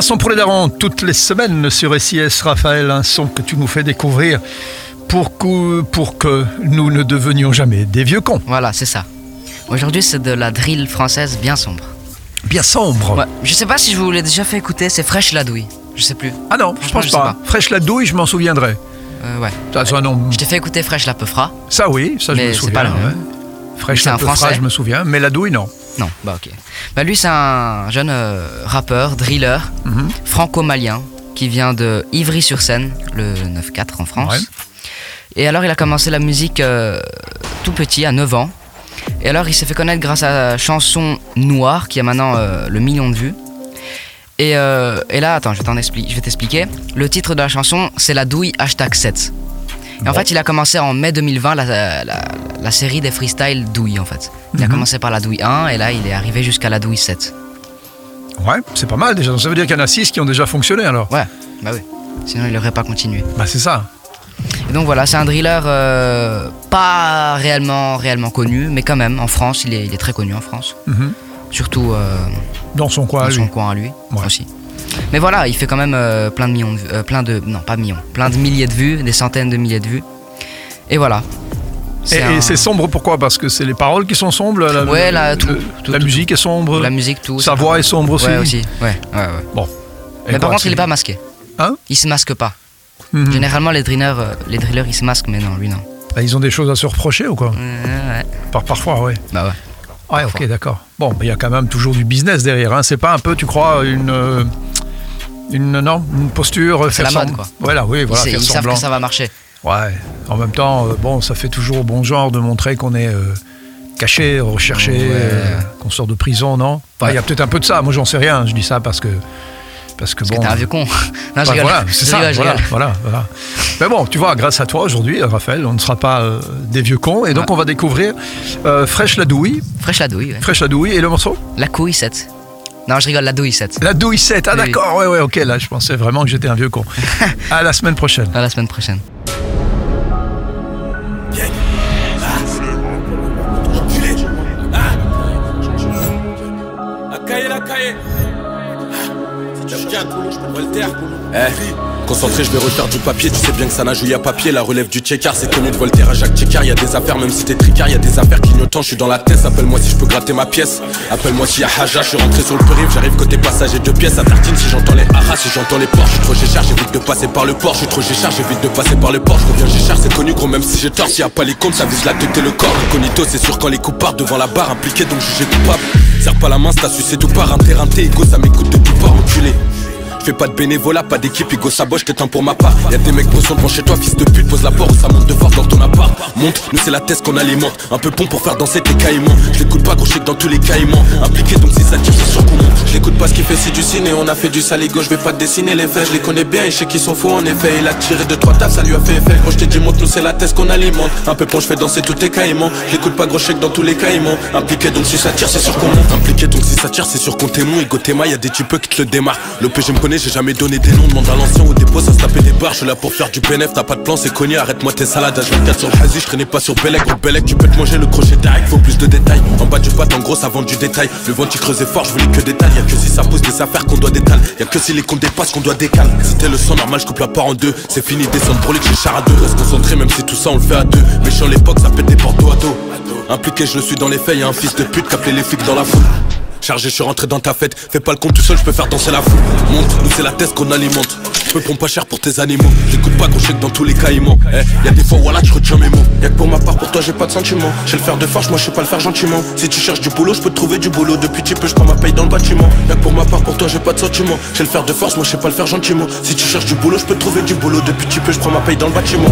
Un son pour les darons, toutes les semaines sur SIS Raphaël, un son que tu nous fais découvrir pour que, pour que nous ne devenions jamais des vieux cons. Voilà, c'est ça. Aujourd'hui, c'est de la drill française bien sombre. Bien sombre. Ouais. Je sais pas si je vous l'ai déjà fait écouter, c'est Fraîche la douille. Je sais plus. Ah non, je pense je pas. Fraîche la douille, je m'en souviendrai. Euh, ouais. Ça, c'est un nom- Je t'ai fait écouter Fraîche la peufra. ça oui, ça je Mais me c'est souviens. pas le même. Fraîche la un peu frais, Français. je me souviens, mais la douille non. Non, bah ok. Bah lui, c'est un jeune euh, rappeur, driller, Mhm. franco-malien, qui vient de Ivry-sur-Seine, le 9-4 en France. Ouais. Et alors, il a commencé la musique euh, tout petit, à 9 ans. Et alors, il s'est fait connaître grâce à la chanson Noire, qui a maintenant euh, le million de vues. Et, et là, attends, je vais t'expliquer. Le titre de la chanson, c'est La douille hashtag 7. Et en fait, il a commencé en mai 2020 la, la- la série des freestyle douille, en fait. Il a Mhm. commencé par la douille 1 et là, il est arrivé jusqu'à la douille 7. Ouais, c'est pas mal déjà. Ça veut dire qu'il y en a six qui ont déjà fonctionné alors. Ouais, bah oui. Sinon, il n'aurait pas continué. Bah c'est ça. Et donc voilà, c'est un driller euh, pas réellement, réellement connu, mais quand même, en France, il est, il est très connu en France. Mhm. Surtout euh, Dans son coin, dans lui. son coin à lui Ouais. aussi. Mais voilà, il fait quand même euh, plein de millions de vues, euh, plein de, non pas millions, plein de milliers de vues, des centaines de milliers de vues. Et voilà. Et, C'est et un- c'est sombre pourquoi? Parce que c'est les paroles qui sont sombres la, Ouais, la- tout, le- tout, la tout, musique est sombre. la musique, tout. Sa voix est sombre aussi. Ouais, aussi. Ouais, ouais, ouais. Bon. Et Mais par contre, il est pas masqué. Hein? Il se masque pas. Mhm. Généralement, les drillers, euh, les drillers, ils se masquent, mais non, lui non. Bah, ils ont des choses à se reprocher ou quoi? Ouais, ouais. Par, Parfois, ouais. Bah ouais. Ouais, ok, d'accord. Bon, mais il y a quand même toujours du business derrière. Hein. C'est pas un peu, tu crois, une. euh, Une, non, une posture. C'est la mode, quoi. Voilà, oui, voilà, ils, savent que ça va marcher. Ouais. En même temps, euh, bon, ça fait toujours bon genre de montrer qu'on est euh, caché, recherché, Ouais. qu'on sort de prison, non? Enfin, il y a peut-être un peu de ça. Moi, j'en sais rien. Je dis ça parce que. Parce que Parce bon. t'es un vieux con. non, je rigole. voilà, c'est ça. rigole, voilà, rigole. voilà, voilà. Mais bon, tu vois, grâce à toi aujourd'hui, Raphaël, on ne sera pas euh, des vieux cons. Et donc, Ouais. on va découvrir euh, Fraîche la douille. Fraîche la douille, ouais. Fraîche la douille et le morceau? La couille 7. Non, je rigole, la douille 7. La douille 7. Ah, Oui, oui. d'accord. Ouais, ouais, ok. Là, je pensais vraiment que j'étais un vieux con. à la semaine prochaine. À la semaine prochaine. Voltaire. Eh, concentré, je vais refaire du papier. Tu sais bien que ça nage où y a papier. La relève du checker, c'est connu de Voltaire à Jacques Checker. Y a des affaires, même si t'es tricard, y a des affaires clignotant. Je suis dans la tête. Appelle-moi si je peux gratter ma pièce. Appelle-moi s'il y a Haja. Je suis rentré sur le périph'. J'arrive côté passager deux pièces. À si j'entends les haras, si j'entends les ports. Je suis trop cher, j'évite de passer par le port. Je suis trop cher, j'évite de passer par le port. Je reviens, cher, c'est connu, gros. Même si j'ai tort, s'il y a pas les comptes, ça vise la tête et le corps. Incognito, c'est sûr quand les coups partent devant la barre. Impliqué, donc jugé coupable. Serre pas la main, c'est sucé tout part. T'es égo, ça m'écoute de tout part. Fais pas de bénévolat, pas d'équipe, Hugo Saboche, t'es un pour ma part. Y'a des mecs bossons devant chez toi, fils de pute, pose la porte ça monte de force dans ton nous c'est la thèse qu'on alimente. Un peu pont pour faire danser tes caïmans. Je l'écoute pas, gros, je dans tous les caïmans. Impliqué, donc si ça tire, c'est sûr qu'on monte. Je l'écoute pas, ce qu'il fait, c'est du ciné. On a fait du saligo, je vais pas dessiner les faits. Je les connais bien et je sais qu'ils sont faux en effet. Il a tiré de trois tables, ça lui a fait effet. Gros, je t'ai dit, monte, nous c'est la thèse qu'on alimente. Un peu pont, je fais danser tous tes caïmans. Je l'écoute pas, gros, je dans tous les caïmans. Impliqué, donc si ça tire, c'est sûr qu'on monte. Impliqué, donc si ça tire, c'est sûr qu'on témoin. Ego Théma, y'a des types qui te le démarrent. L'OP, je me connais, j'ai jamais donné des noms. Demande à l'ancien au dépôt, ça se tapait des barres. Je suis là pour faire du bénéf, t'as pas de plan, c'est connu. Arrête-moi tes salades, H24 sur le hazy. Je traînais pas sur Bellec, gros Bellec, tu peux te manger le crochet direct. Faut plus de détails. En bas du pâte, en gros, ça vend du détail. Le vent, tu creusais fort, je voulais que détails. Y'a que si ça pousse des affaires qu'on doit détaler. Y'a que si les comptes dépassent qu'on doit décaler. T'es le son normal, je coupe la part en deux. C'est fini, descendre pour les que j'ai char à deux. Reste concentré, même si tout ça on le fait à deux. Méchant l'époque, ça pète des portes à dos. Impliqué, je le suis dans les faits, y'a un fils de pute qui les flics dans la foule. Chargé, je suis rentré dans ta fête. Fais pas le compte tout seul, je peux faire danser la foule. Monte, nous c'est la thèse qu'on alimente. Je peux prendre pas cher pour tes animaux. J'écoute pas gros, je sais que dans tous les cas mentent. Eh, y a des fois, voilà, je retiens mes mots. Y'a que pour ma part, pour toi, j'ai pas de sentiment. J'ai le faire de force, moi je sais pas le faire gentiment. Si tu cherches du boulot, je peux trouver du boulot. Depuis tu peux, je ma paye dans le bâtiment. Y'a que pour ma part, pour toi, j'ai pas de sentiment. J'ai le faire de force, moi je sais pas le faire gentiment. Si tu cherches du boulot, je peux trouver du boulot. Depuis tu peux, je ma paye dans le bâtiment.